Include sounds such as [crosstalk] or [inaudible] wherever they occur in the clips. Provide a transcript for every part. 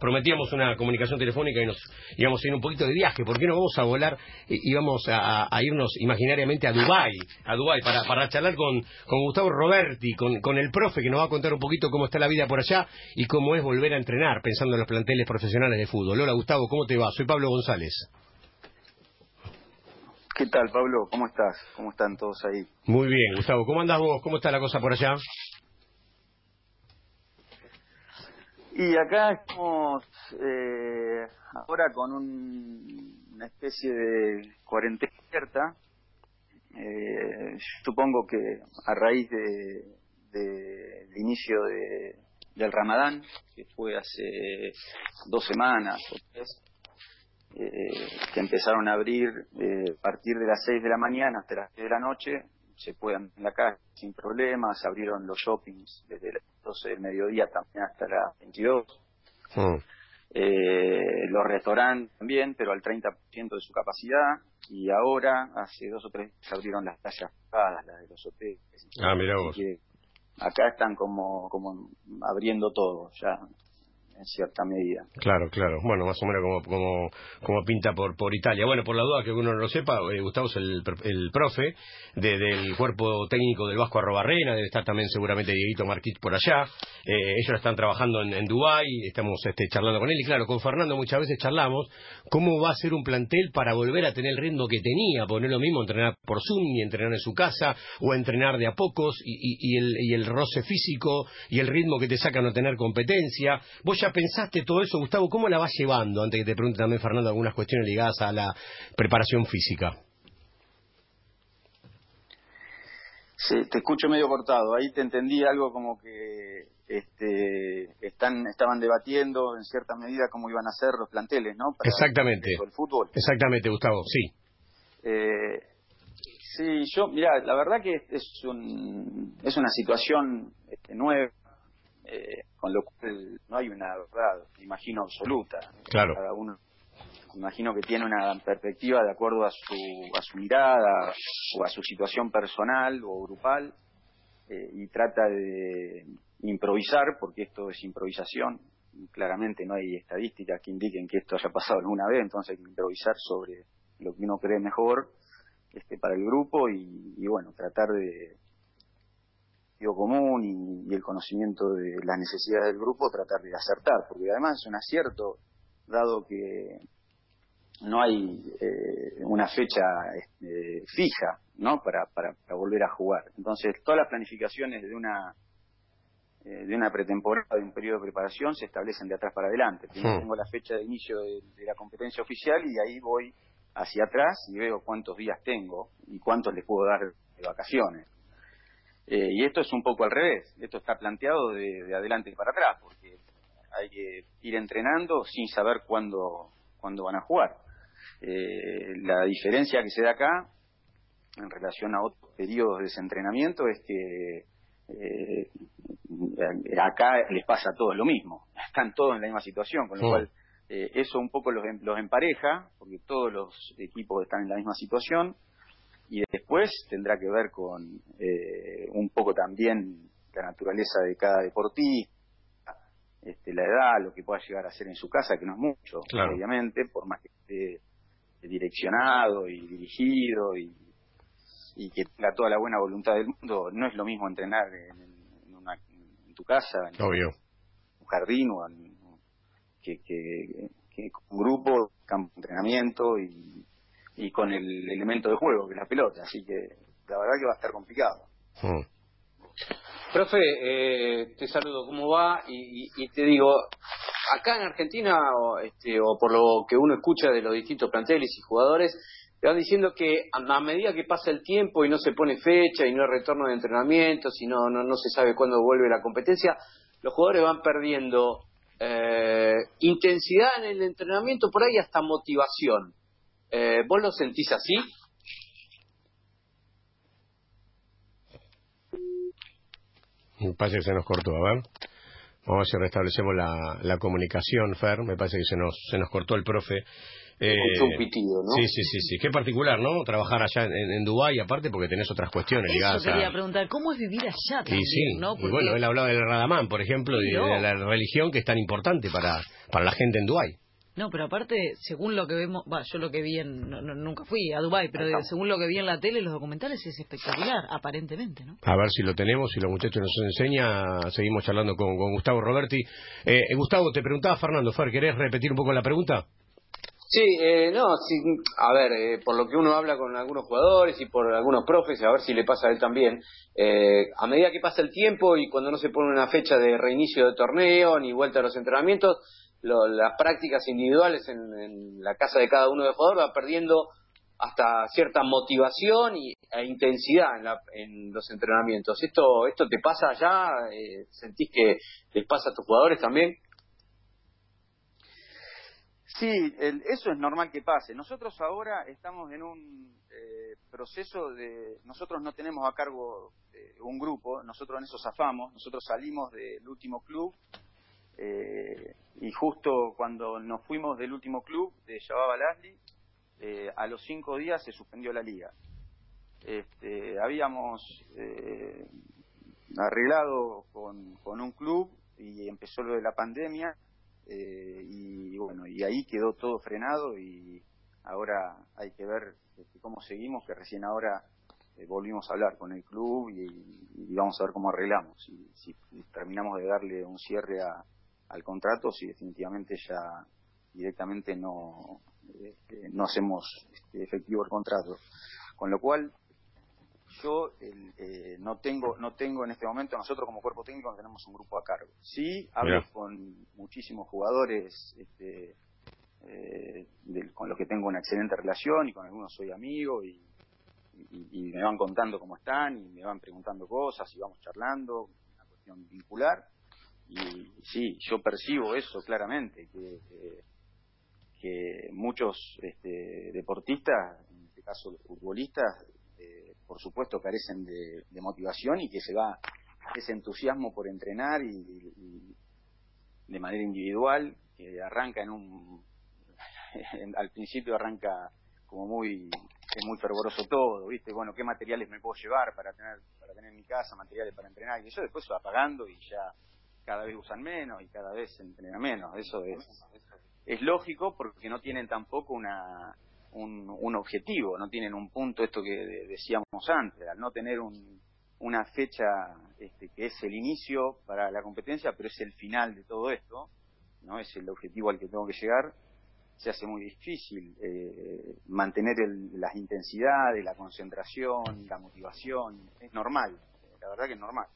prometíamos una comunicación telefónica y nos íbamos a ir un poquito de viaje. ¿Por qué no vamos a volar y vamos a, irnos imaginariamente a Dubái, a Dubai para, para charlar con, con Gustavo Roberti, con, con el profe que nos va a contar un poquito cómo está la vida por allá y cómo es volver a entrenar pensando en los planteles profesionales de fútbol. Hola Gustavo, ¿cómo te va? Soy Pablo González. ¿Qué tal, Pablo? ¿Cómo estás? ¿Cómo están todos ahí? Muy bien, Gustavo. ¿Cómo andás vos? ¿Cómo está la cosa por allá? Y acá estamos eh, ahora con una especie de cuarentena cierta. Eh, supongo que a raíz del de, inicio de, del Ramadán, que fue hace dos semanas o tres, eh, que empezaron a abrir eh, a partir de las seis de la mañana hasta las 10 de la noche, se pueden en la calle sin problemas, abrieron los shoppings desde las 12 del mediodía también hasta las 22. Mm. Eh, los restaurantes también, pero al 30% de su capacidad. Y ahora, hace dos o tres días, abrieron las playas privadas, las de los hoteles. Ah, mira vos. acá están como, como abriendo todo ya en cierta medida. Claro, claro. Bueno, más o menos como, como, pinta por, por Italia. Bueno, por la duda que uno no lo sepa, eh, Gustavo es el, el profe del cuerpo técnico del Vasco Arrobarrena, debe estar también seguramente Dieguito Marquich por allá. Eh, ellos están trabajando en, en Dubái, estamos este, charlando con él y claro, con Fernando muchas veces charlamos cómo va a ser un plantel para volver a tener el ritmo que tenía, poner lo mismo, entrenar por Zoom y entrenar en su casa o entrenar de a pocos y, el, y el roce físico y el ritmo que te saca no tener competencia. Vos pensaste todo eso, Gustavo? ¿Cómo la vas llevando? Antes que te pregunte también, Fernando, algunas cuestiones ligadas a la preparación física. Sí, te escucho medio cortado. Ahí te entendí algo como que este, están, estaban debatiendo en cierta medida cómo iban a ser los planteles, ¿no? Exactamente. El fútbol. Exactamente, Gustavo, sí. Eh, sí, yo, mira, la verdad que es, un, es una situación este, nueva eh, con lo cual no hay una verdad, imagino, absoluta. Claro. Cada uno, imagino que tiene una perspectiva de acuerdo a su, a su mirada o a su situación personal o grupal eh, y trata de improvisar, porque esto es improvisación. Claramente no hay estadísticas que indiquen que esto haya pasado alguna vez, entonces hay que improvisar sobre lo que uno cree mejor este, para el grupo y bueno, tratar de, común y, el conocimiento de las necesidades del grupo, tratar de acertar, porque además es un acierto, dado que no hay eh, una fecha este, fija ¿no? Para, para, volver a jugar. Entonces, todas las planificaciones de una eh, de una pretemporada, de un periodo de preparación, se establecen de atrás para adelante. Primero tengo la fecha de inicio de, la competencia oficial y ahí voy hacia atrás y veo cuántos días tengo y cuántos les puedo dar de vacaciones. Eh, y esto es un poco al revés, esto está planteado de, adelante para atrás, porque hay que ir entrenando sin saber cuándo, cuándo van a jugar. Eh, la diferencia que se da acá, en relación a otros periodos de desentrenamiento, es que eh, acá les pasa a todos lo mismo, están todos en la misma situación, con lo cual eso un poco los, los empareja, porque todos los equipos están en la misma situación, y después tendrá que ver con eh, un poco también la naturaleza de cada deportista, este, la edad, lo que pueda llegar a hacer en su casa, que no es mucho, obviamente, por más que esté direccionado y dirigido y, que tenga toda la buena voluntad del mundo, no es lo mismo entrenar en, en, tu casa, en un jardín o en, que, que, que un grupo, campo de entrenamiento y y con el elemento de juego, que es la pelota. Así que la verdad que va a estar complicado. Hmm. Profe, eh, te saludo, ¿cómo va? Y, te digo, acá en Argentina, o, este, o por lo que uno escucha de los distintos planteles y jugadores, te van diciendo que a medida que pasa el tiempo y no se pone fecha y no hay retorno de entrenamiento, y no, no, se sabe cuándo vuelve la competencia, los jugadores van perdiendo eh, intensidad en el entrenamiento, por ahí hasta motivación. Eh, ¿Vos lo sentís así? Me parece que se nos cortó, a ver. Vamos a ver si restablecemos la, la comunicación, Fer. Me parece que se nos, se nos cortó el profe Eh, un pitido, ¿no? Sí, sí, sí, sí. Qué particular, ¿no? Trabajar allá en, en Dubái, aparte, porque tenés otras cuestiones ligadas Eso quería preguntar, ¿cómo es vivir allá también, Y sí, no? y bueno, él hablaba del Radamán, por ejemplo, y No. de la religión que es tan importante para, para la gente en Dubái. No, pero aparte, según lo que vemos, va, yo lo que vi en, no- no- nunca fui a Dubai, pero de- según lo que vi en la tele, los documentales es espectacular, aparentemente, ¿no? A ver si lo tenemos, si los muchachos nos enseña, seguimos charlando con, con Gustavo Roberti. Eh, eh, Gustavo, te preguntaba Fernando, Fer, ¿querés repetir un poco la pregunta? Sí, eh, no, sí, a ver, eh, por lo que uno habla con algunos jugadores y por algunos profes, a ver si le pasa a él también, eh, a medida que pasa el tiempo y cuando no se pone una fecha de reinicio de torneo ni vuelta a los entrenamientos, lo- las prácticas individuales en, la casa de cada uno de los jugadores va perdiendo hasta cierta motivación y, e intensidad en, la- en los entrenamientos. ¿Esto esto te pasa allá? Eh, ¿Sentís que les pasa a tus jugadores también? Sí, el- eso es normal que pase. Nosotros ahora estamos en un eh, proceso de... Nosotros no tenemos a cargo eh, un grupo, nosotros en eso zafamos, nosotros salimos del último club eh, y justo cuando nos fuimos del último club de Shabab Al-Ahli, eh, a los cinco días se suspendió la liga. Este, habíamos eh, arreglado con, un club y empezó lo de la pandemia eh, y bueno, y ahí quedó todo frenado y ahora hay que ver este, cómo seguimos, que recién ahora eh, volvimos a hablar con el club y, y vamos a ver cómo arreglamos. Si, si terminamos de darle un cierre a- al contrato, si definitivamente ya directamente no, este, no hacemos este, efectivo el contrato. Con lo cual, yo el, eh, no tengo no tengo en este momento nosotros como cuerpo técnico no tenemos un grupo a cargo. Sí hablo con muchísimos jugadores este, eh, del- con los que tengo una excelente relación y con algunos soy amigo y, y- y me van contando cómo están y me van preguntando cosas y vamos charlando una cuestión vincular y sí yo percibo eso claramente que que- que muchos este, deportistas en este caso los futbolistas eh, por supuesto carecen de, motivación y que se va ese entusiasmo por entrenar y, y de manera individual que arranca en un [laughs] al principio arranca como muy es muy fervoroso todo viste bueno qué materiales me puedo llevar para tener para tener en mi casa materiales para entrenar y eso después se va apagando y ya cada vez usan menos y cada vez se entrena menos eso es es lógico porque no tienen tampoco una un, un objetivo, no tienen un punto, esto que de- decíamos antes, al no tener un, una fecha este, que es el inicio para la competencia, pero es el final de todo esto, no es el objetivo al que tengo que llegar, se hace muy difícil eh, mantener el- las intensidades, la concentración, la motivación, es normal, la verdad que es normal.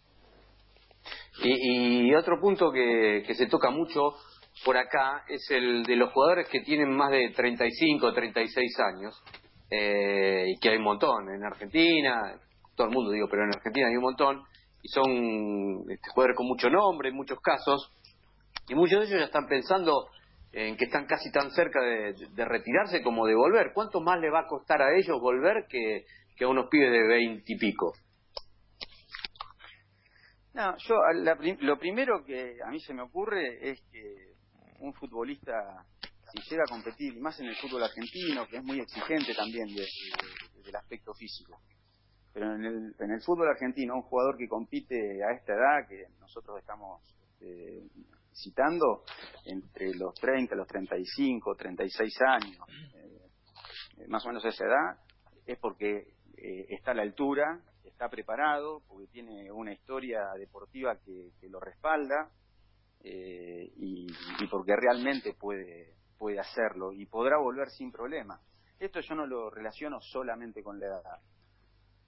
Y, y otro punto que, que se toca mucho por acá es el de los jugadores que tienen más de 35 o 36 años, eh, y que hay un montón en Argentina, todo el mundo digo, pero en Argentina hay un montón, y son este, jugadores con mucho nombre en muchos casos, y muchos de ellos ya están pensando en que están casi tan cerca de, retirarse como de volver. ¿Cuánto más le va a costar a ellos volver que, que a unos pibes de 20 y pico? No, yo la lo primero que a mí se me ocurre es que un futbolista si llega a competir y más en el fútbol argentino que es muy exigente también de- de- del aspecto físico pero en el, en el fútbol argentino un jugador que compite a esta edad que nosotros estamos eh, citando entre los 30 los 35 36 años eh, más o menos esa edad es porque eh, está a la altura, está preparado, porque tiene una historia deportiva que, que lo respalda eh, y, porque realmente puede, puede hacerlo y podrá volver sin problema. Esto yo no lo relaciono solamente con la edad.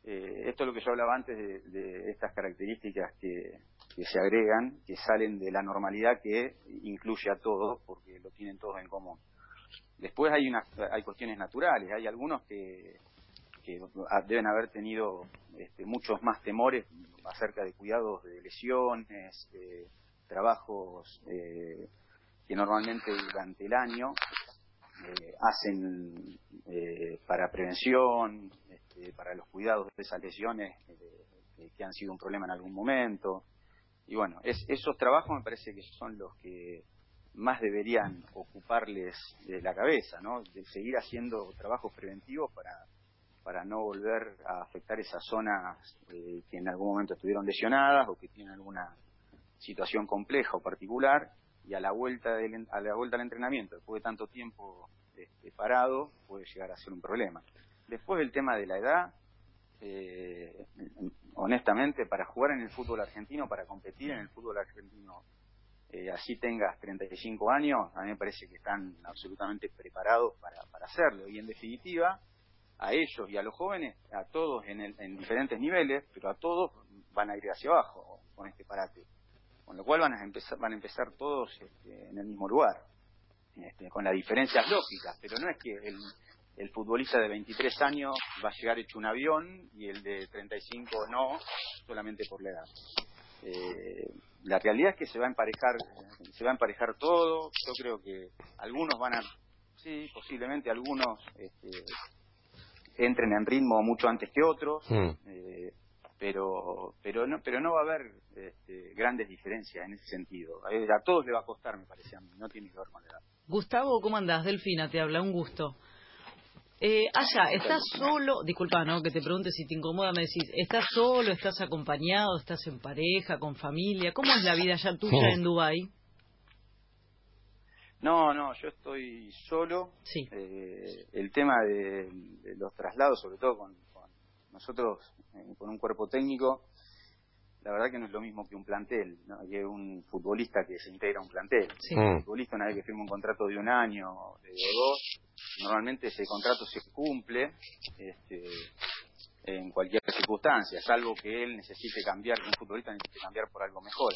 Eh, esto es lo que yo hablaba antes de, de estas características que, que se agregan, que salen de la normalidad que incluye a todos, porque lo tienen todos en común. Después hay, una, hay cuestiones naturales, hay algunos que, que deben haber tenido este, muchos más temores acerca de cuidados de lesiones, eh, trabajos eh, que normalmente durante el año eh, hacen eh, para prevención, este, para los cuidados de esas lesiones eh, que han sido un problema en algún momento. Y bueno, es, esos trabajos me parece que son los que más deberían ocuparles de la cabeza, ¿no? De seguir haciendo trabajos preventivos para para no volver a afectar esas zonas eh, que en algún momento estuvieron lesionadas o que tienen alguna situación compleja o particular y a la vuelta del, a la vuelta al entrenamiento después de tanto tiempo este, parado puede llegar a ser un problema. Después el tema de la edad eh, honestamente para jugar en el fútbol argentino para competir en el fútbol argentino eh, así tengas 35 años a mí me parece que están absolutamente preparados para, para hacerlo. Y en definitiva a ellos y a los jóvenes, a todos en, en diferentes niveles, pero a todos van a ir hacia abajo con este parate. Con lo cual van a empezar, van a empezar todos este, en el mismo lugar, este, con las diferencias lógicas, pero no es que el, el futbolista de 23 años va a llegar hecho un avión y el de 35 no, solamente por la edad. Eh, la realidad es que se va a emparejar, se va a emparejar todo. Yo creo que algunos van a, sí, posiblemente algunos este, entren en ritmo mucho antes que otros, mm. eh, pero pero no pero no va a haber este, grandes diferencias en ese sentido. A, todos le va a costar, me parece a mí, no tiene que ver con la edad. Gustavo, ¿cómo andás? Delfina te habla, un gusto. Eh, Aya, ¿estás solo? Disculpa, ¿no? Que te pregunte si te incomoda, me decís, ¿estás solo, estás acompañado, estás en pareja, con familia? ¿Cómo es la vida ya tuya [laughs] en Dubái? No, no, yo estoy solo. Sí. Eh, el tema de, los traslados, sobre todo con, nosotros, eh, con un cuerpo técnico, la verdad que no es lo mismo que un plantel, ¿no? que un futbolista que se integra a un plantel. Un futbolista, una vez que firma un contrato de un año, de dos, normalmente ese contrato se cumple. Este, en cualquier circunstancia, salvo que él necesite cambiar, que un futbolista necesite cambiar por algo mejor.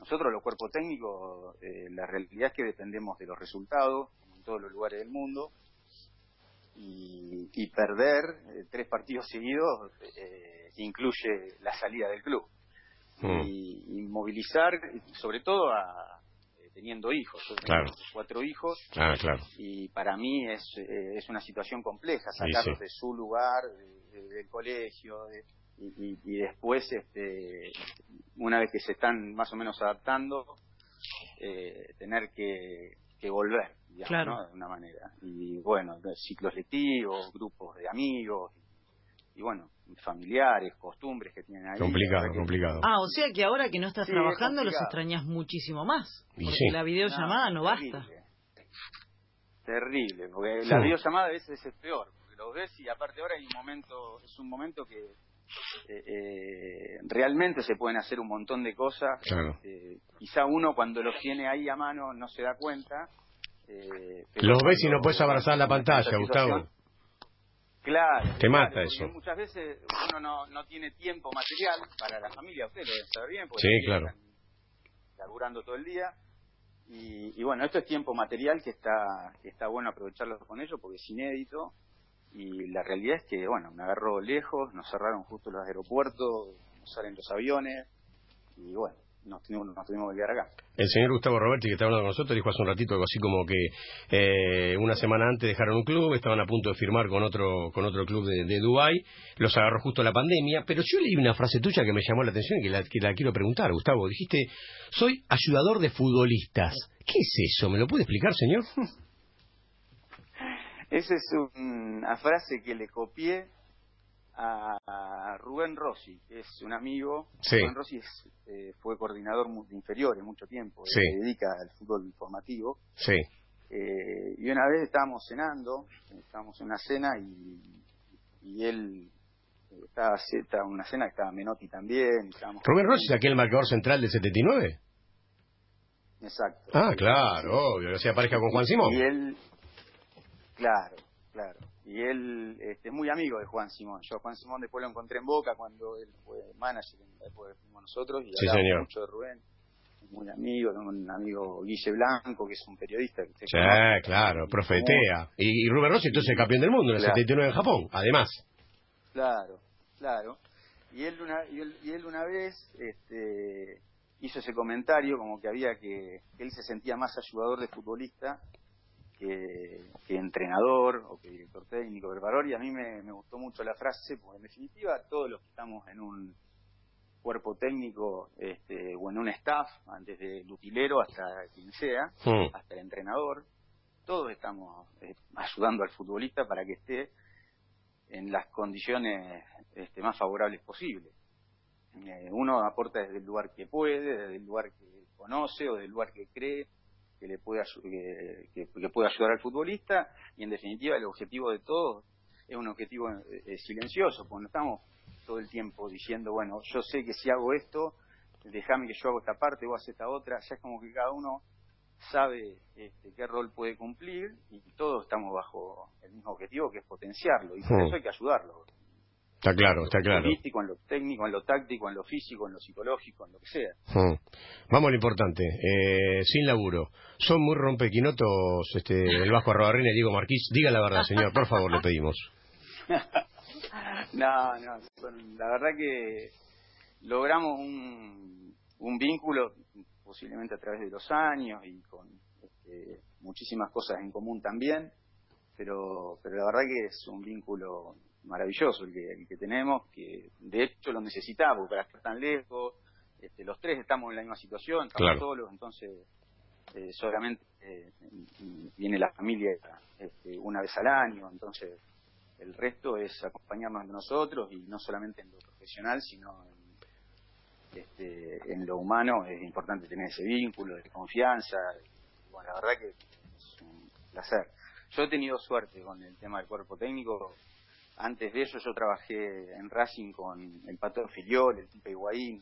Nosotros, los cuerpos técnicos, eh, la realidad es que dependemos de los resultados, en todos los lugares del mundo, y, perder eh, tres partidos seguidos eh, incluye la salida del club. Mm. Y, movilizar, sobre todo a, teniendo hijos. claro. cuatro hijos. Ah, claro. Y para mí es, es una situación compleja, sacarlos de su lugar, del colegio y, después este una vez que se están más o menos adaptando eh, tener que, volver digamos, de una manera. Y bueno ciclos lectivos grupos de amigos y, bueno familiares costumbres que tienen ahí. Complicado complicado. Ah o sea que ahora que no estás trabajando los extrañas muchísimo más porque la videollamada no, basta. terrible. Porque la videollamada a veces es peor lo ves y aparte ahora hay un momento, es un momento que eh, eh, realmente se pueden hacer un montón de cosas. Eh, quizá uno cuando los tiene ahí a mano no se da cuenta. los ves y no puedes abrazar la pantalla, Gustavo. Claro. Te mata eso. Muchas veces uno no, no tiene tiempo material para la familia, usted lo debe saber bien, porque sí, claro. están laburando todo el día. Y, y, bueno, esto es tiempo material que está, que está bueno aprovecharlo con ellos porque es inédito y la realidad es que, bueno, me agarró lejos, nos cerraron justo los aeropuertos, nos salen los aviones y bueno, nos tuvimos, nos tuvimos que quedar acá. El señor Gustavo Roberti, que está hablando con nosotros, dijo hace un ratito algo así como que eh, una semana antes dejaron un club, estaban a punto de firmar con otro con otro club de, de Dubái, los agarró justo la pandemia, pero yo leí una frase tuya que me llamó la atención y que la, que la quiero preguntar, Gustavo. Dijiste, soy ayudador de futbolistas. ¿Qué es eso? ¿Me lo puede explicar, señor? [laughs] Esa es una frase que le copié a Rubén Rossi, que es un amigo. Rubén Rossi eh, fue coordinador de inferiores mucho tiempo, se dedica al fútbol informativo. Sí. Eh, y una vez estábamos cenando, estábamos en una cena y, y él estaba, en una cena que estaba Menotti también. ¿Rubén Rossi es aquel marcador central del 79? Exacto. Ah, claro, obvio, o sea, pareja con Juan Simón. Y él, Claro, claro. Y él este, es muy amigo de Juan Simón. Yo a Juan Simón después lo encontré en Boca cuando él fue manager, después fuimos nosotros y sí, señor. mucho de Rubén. Muy amigo, un amigo Guille Blanco, que es un periodista. Que sí, claro, profetea. Y, Rubén Rossi, entonces campeón del mundo en el 79 en Japón, además. Claro, claro. Y él una, y él, y él una vez este, hizo ese comentario como que había que, que él se sentía más ayudador de futbolista que, entrenador o que director técnico del valor y a mí me, gustó mucho la frase porque en definitiva todos los que estamos en un cuerpo técnico este, o en un staff, desde el utilero hasta quien sea, Mm. hasta el entrenador, todos estamos eh, ayudando al futbolista para que esté en las condiciones este, más favorables posibles. Eh, uno aporta desde el lugar que puede, desde el lugar que conoce o desde el lugar que cree que le puede ayu- que, que- que puede ayudar al futbolista y en definitiva el objetivo de todos es un objetivo eh, eh, silencioso, porque no estamos todo el tiempo diciendo, bueno, yo sé que si hago esto, déjame que yo hago esta parte, vos haces esta otra, ya es como que cada uno sabe este, qué rol puede cumplir y todos estamos bajo el mismo objetivo que es potenciarlo y por eso hay que ayudarlo. Está claro, está En lo claro. político, en lo técnico, en lo táctico, en lo físico, en lo psicológico, en lo que sea. Mm. Vamos a lo importante. Eh, sin laburo. Son muy rompequinotos este, el Vasco Arrobarrena y Diego Marquís. Diga la verdad, señor. Por favor, le pedimos. [laughs] no, no, son- la verdad que logramos un, un vínculo posiblemente a través de los años y con este, muchísimas cosas en común también, pero, pero la verdad que es un vínculo maravilloso el que, el que tenemos, que de hecho lo necesitamos para estar tan lejos, este, los tres estamos en la misma situación, estamos Claro. solos, entonces eh, solamente eh, viene la familia este, una vez al año, entonces el resto es acompañarnos entre nosotros y no solamente en lo profesional, sino en, este, en lo humano es importante tener ese vínculo de confianza. Y, bueno, la verdad que es un placer. Yo he tenido suerte con el tema del cuerpo técnico. Antes de eso yo trabajé en Racing con el Pato Filiol, el Pipe Higuaín,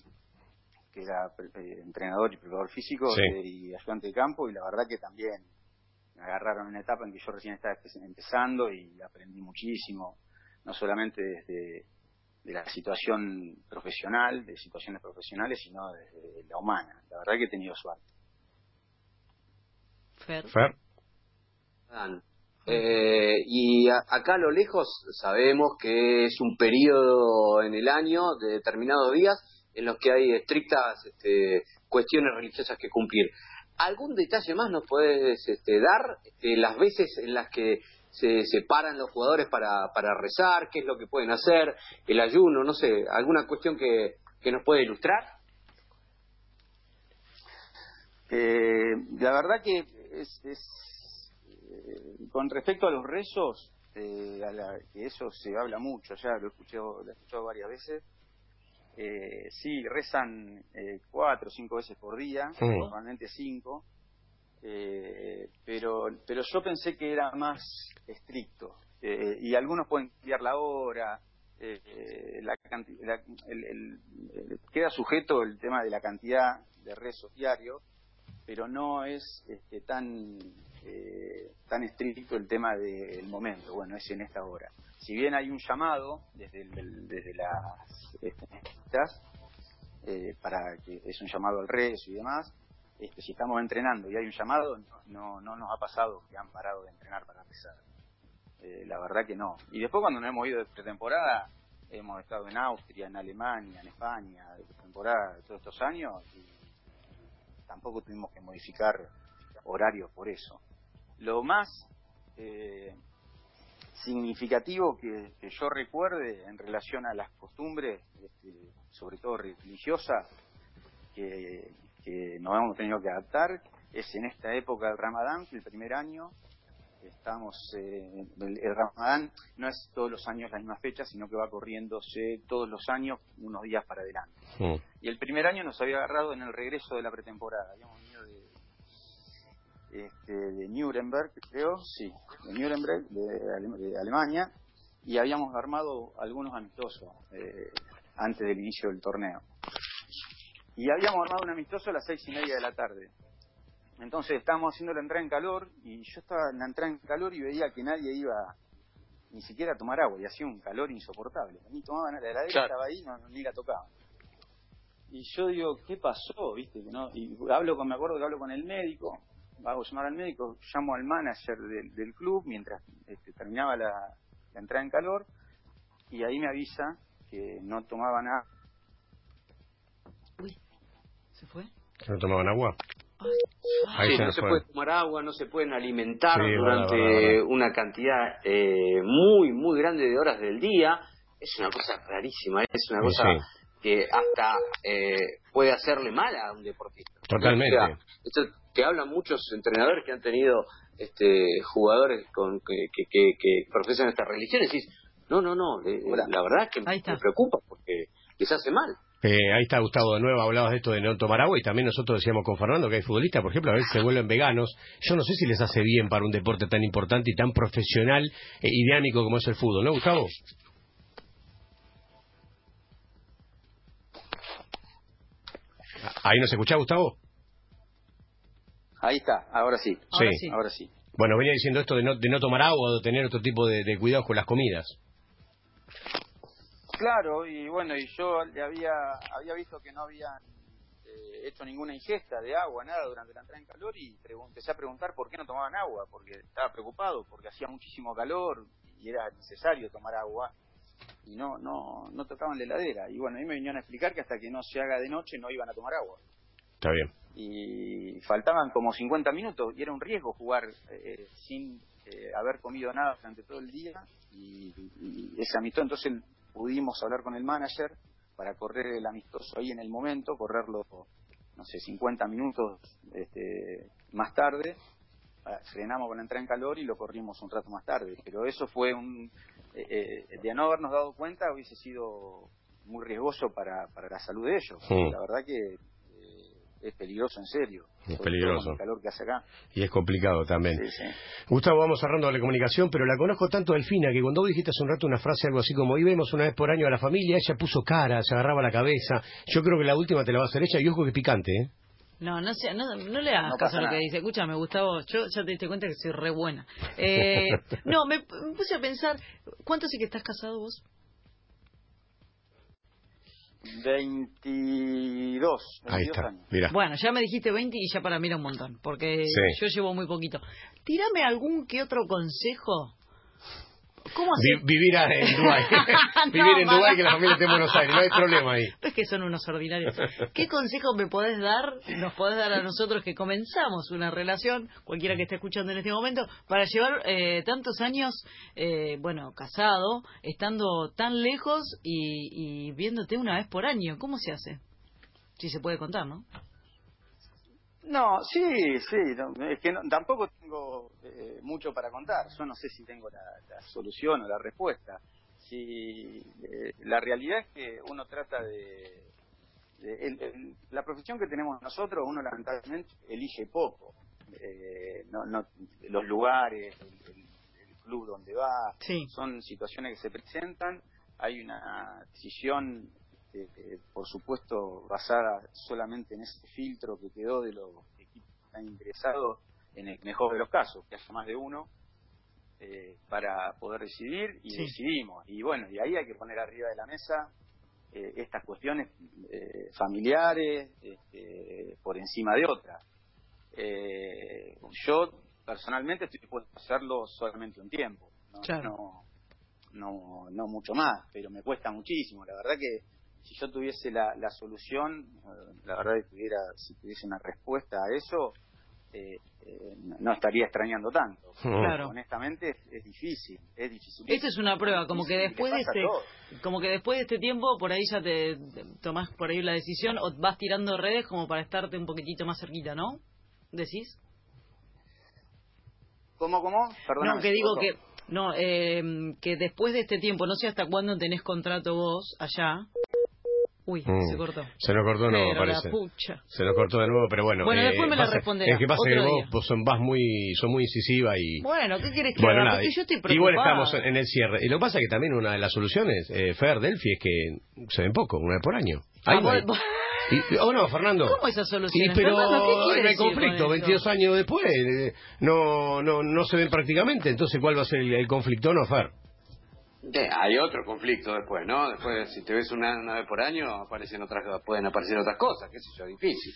que era eh, entrenador y preparador físico Sí. eh, y ayudante de campo, y la verdad que también me agarraron en una etapa en que yo recién estaba empe- empezando y aprendí muchísimo, no solamente desde de la situación profesional, de situaciones profesionales, sino desde la humana. La verdad que he tenido suerte. Fer. Fer. Eh, y a- acá a lo lejos sabemos que es un periodo en el año de determinados días en los que hay estrictas este, cuestiones religiosas que cumplir. ¿Algún detalle más nos puedes este, dar? Este, las veces en las que se separan los jugadores para, para rezar, qué es lo que pueden hacer, el ayuno, no sé, alguna cuestión que, que nos puede ilustrar. Eh, la verdad que es, es, eh, con respecto a los rezos, eh, a la- que eso se habla mucho, ya lo he escuchado, lo he escuchado varias veces. Eh, sí, rezan eh, cuatro o cinco veces por día, normalmente cinco, eh, pero, pero yo pensé que era más estricto. Eh, y algunos pueden cambiar la hora, la la- el- el- el- queda sujeto el tema de la cantidad de rezos diarios, pero no es este, tan eh, tan estricto el tema del momento. Bueno, es en esta hora. Si bien hay un llamado desde el- desde las este, estas, eh, para que es un llamado al rezo y demás, este, si estamos entrenando y hay un llamado, no, no, no nos ha pasado que han parado de entrenar para rezar. Eh, la verdad que no. Y después cuando nos hemos ido de pretemporada, hemos estado en Austria, en Alemania, en España, de pretemporada todos estos años, y tampoco tuvimos que modificar horarios por eso. Lo más eh, significativo que, yo recuerde en relación a las costumbres, este, sobre todo religiosas, que, nos hemos tenido que adaptar, es en esta época del Ramadán, el primer año estamos, eh, el, el Ramadán no es todos los años la misma fecha, sino que va corriéndose todos los años unos días para adelante. Mm. Y el primer año nos había agarrado en el regreso de la pretemporada. Habíamos venido de, este, de Nuremberg, creo, sí, de Nuremberg, de, Ale- de Alemania, y habíamos armado algunos amistosos eh, antes del inicio del torneo. Y habíamos armado un amistoso a las seis y media de la tarde. Entonces estábamos haciendo la entrada en calor y yo estaba en la entrada en calor y veía que nadie iba ni siquiera a tomar agua y hacía un calor insoportable. Ni tomaban la heladera, Claro. estaba ahí, no, ni la tocaban. Y yo digo, ¿qué pasó? ¿Viste? que no? Y hablo con, me acuerdo que hablo con el médico, hago llamar al médico, llamo al manager del, del club mientras este, terminaba la, la entrada en calor y ahí me avisa que no tomaban agua. ¿Se fue? ¿Que ¿No tomaban agua? Sí, se no se puede tomar agua, no se pueden alimentar Sí, durante verdad, verdad, verdad. una cantidad eh, muy, muy grande de horas del día. Es una cosa rarísima, es una cosa sí. que hasta eh, puede hacerle mal a un deportista. Totalmente. esto que hablan muchos entrenadores que han tenido este, jugadores con que, que, profesan esta religión y decís, no, no, no, la verdad es que me preocupa porque les hace mal. Eh, ahí está Gustavo de nuevo, hablabas de esto de no tomar agua y también nosotros decíamos con Fernando que hay futbolistas, por ejemplo, a veces se vuelven veganos. Yo no sé si les hace bien para un deporte tan importante y tan profesional e dinámico como es el fútbol, ¿no, Gustavo? ¿Ahí nos escucha, Gustavo? Ahí está, ahora sí. sí. Ahora sí. Bueno, venía diciendo esto de no, de no tomar agua o de tener otro tipo de, de cuidados con las comidas. Claro, y bueno, y yo le había, había visto que no habían eh, hecho ninguna ingesta de agua, nada, durante la entrada en calor y empecé a preguntar por qué no tomaban agua, porque estaba preocupado, porque hacía muchísimo calor y era necesario tomar agua y no, no, no tocaban la heladera. Y bueno, ahí me vinieron a explicar que hasta que no se haga de noche no iban a tomar agua. Está bien. Y faltaban como 50 minutos y era un riesgo jugar eh, sin eh, haber comido nada durante todo el día y, y ese amistoso entonces pudimos hablar con el manager para correr el amistoso ahí en el momento, correrlo, no sé, 50 minutos este, más tarde, ah, frenamos con la entrada en calor y lo corrimos un rato más tarde. Pero eso fue un, eh, eh, de no habernos dado cuenta, hubiese sido muy riesgoso para, para la salud de ellos. La verdad que es peligroso en serio. Es peligroso. El calor que hace acá. Y es complicado también. Gustavo, vamos cerrando la comunicación, pero la conozco tanto Delfina que cuando vos dijiste hace un rato una frase algo así como, y vemos una vez por año a la familia, ella puso cara, se agarraba la cabeza. Yo creo que la última te la va a hacer ella y ojo que es picante, ¿eh? No, no, sea, no, no le hagas caso a lo que dice. Escúchame, Gustavo, yo ya te diste cuenta que soy re buena. [laughs] Eh, no, me, me, puse a pensar, ¿cuánto sí que estás casado vos? 22, Ahí está, años. Mira. Bueno, ya me dijiste 20 y ya para mí era un montón, porque yo llevo muy poquito. Tírame algún que otro consejo ¿Cómo vivir en [laughs] Dubái. [laughs] [laughs] vivir en Dubái que la familia esté en Buenos Aires, no hay problema ahí. Es que son unos ordinarios. ¿Qué consejo me podés dar, nos podés dar a nosotros que comenzamos una relación, cualquiera que esté escuchando en este momento, para llevar eh, tantos años, eh, bueno, casado, estando tan lejos y, y viéndote una vez por año? ¿Cómo se hace? Si se puede contar, ¿no? No, sí, sí, es que tampoco tengo eh, mucho para contar. Yo no sé si tengo la, solución o la respuesta. Si eh, la realidad es que uno trata de, la profesión que tenemos nosotros, uno lamentablemente elige poco. Eh, no, no, los lugares, el, club donde va, son situaciones que se presentan. Hay una decisión este, por supuesto basada solamente en ese filtro que quedó de los equipos que han ingresado, en el mejor de los casos, que haya más de uno, eh, para poder decidir y decidimos. Y bueno, y ahí hay que poner arriba de la mesa eh, estas cuestiones eh, familiares este, por encima de otras. yo personalmente estoy dispuesto a hacerlo solamente un tiempo, no, no, no mucho más, pero me cuesta muchísimo. La verdad que si yo tuviese la, la solución, eh, la verdad que tuviera, si tuviese una respuesta a eso, eh, eh, no estaría extrañando tanto. Claro. Honestamente es, difícil, es difícil. Esta es una prueba, como que después de este, como que después de este tiempo por ahí ya te, tomás por ahí la decisión o vas tirando redes como para estarte un poquitito más cerquita, ¿no? ¿Decís? ¿Cómo, cómo? Perdón. No, que digo que no, eh, que después de este tiempo, no sé hasta cuándo tenés contrato vos allá, Uy, mm. se cortó. Se nos cortó de nuevo, parece. Se nos cortó de nuevo, pero bueno. Bueno, después me la responderás. Es que pasa que vos, son, vas muy, son muy incisiva y... Bueno, ¿qué quieres que bueno, haga? Nada, Porque yo estoy preocupada. Igual estamos en el cierre. Y lo que pasa es que también una de las soluciones, eh, Fer, Delphi, es que se ven poco, una vez por año. Ahí ah, y, oh no, Fernando. ¿Cómo esa solución? pero no hay conflicto, 22 años después, eh, no, no, no se ven prácticamente, entonces ¿cuál va a ser el, el conflicto, no, Fer? Hay otro conflicto después, ¿no? Después, si te ves una, vez por año, aparecen otras, pueden aparecer otras cosas, qué sé yo, difícil.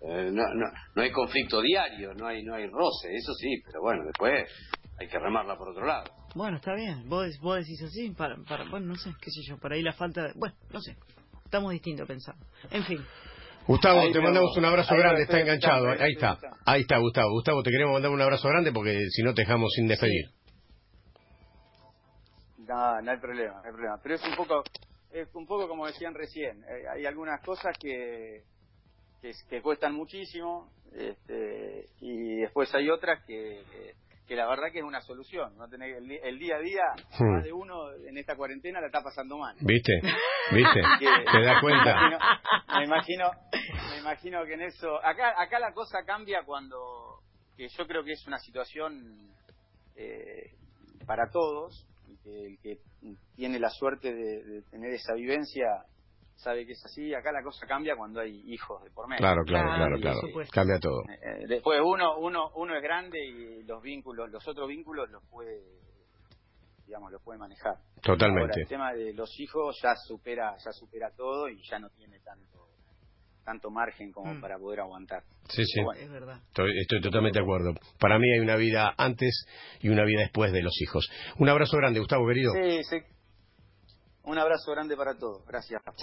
Eh, no, no, no hay conflicto diario, no hay, no hay roce, eso sí, pero bueno, después hay que remarla por otro lado. Bueno, está bien, vos, vos decís así, para, para, bueno, no sé, qué sé yo, para ahí la falta de, bueno, no sé, estamos distintos pensando. En fin. Gustavo, te mandamos un abrazo grande, está enganchado, ahí está, ahí está Gustavo. Gustavo, te queremos mandar un abrazo grande porque si no te dejamos sin despedir. No, no hay problema, no hay problema. Pero es un poco es un poco como decían recién, eh, hay algunas cosas que, que, que cuestan muchísimo este, y después hay otras que, que, la verdad que es una solución. ¿no? Tener el, el día a día, más de uno en esta cuarentena la está pasando mal. ¿Viste? [laughs] ¿Viste? Que- ¿Te das cuenta? Me imagino, me imagino, me imagino que en eso, acá, acá la cosa cambia cuando, que yo creo que es una situación eh, para todos, el que tiene la suerte de, de tener esa vivencia sabe que es así. Acá la cosa cambia cuando hay hijos de por medio. Claro, claro, Claro, claro. Cambia todo. Eh, después uno, uno, uno es grande y los vínculos, los otros vínculos los puede, digamos, los puede manejar. Ahora, Totalmente. el tema de los hijos ya supera, ya supera todo y ya no tiene tanto, tanto margen como Mm. para poder aguantar. Sí, sí. Bueno. Es verdad. Estoy, estoy totalmente de acuerdo. Para mí hay una vida antes y una vida después de los hijos. Un abrazo grande, Gustavo, querido. Sí, sí. Un abrazo grande para todos. Gracias. Chao.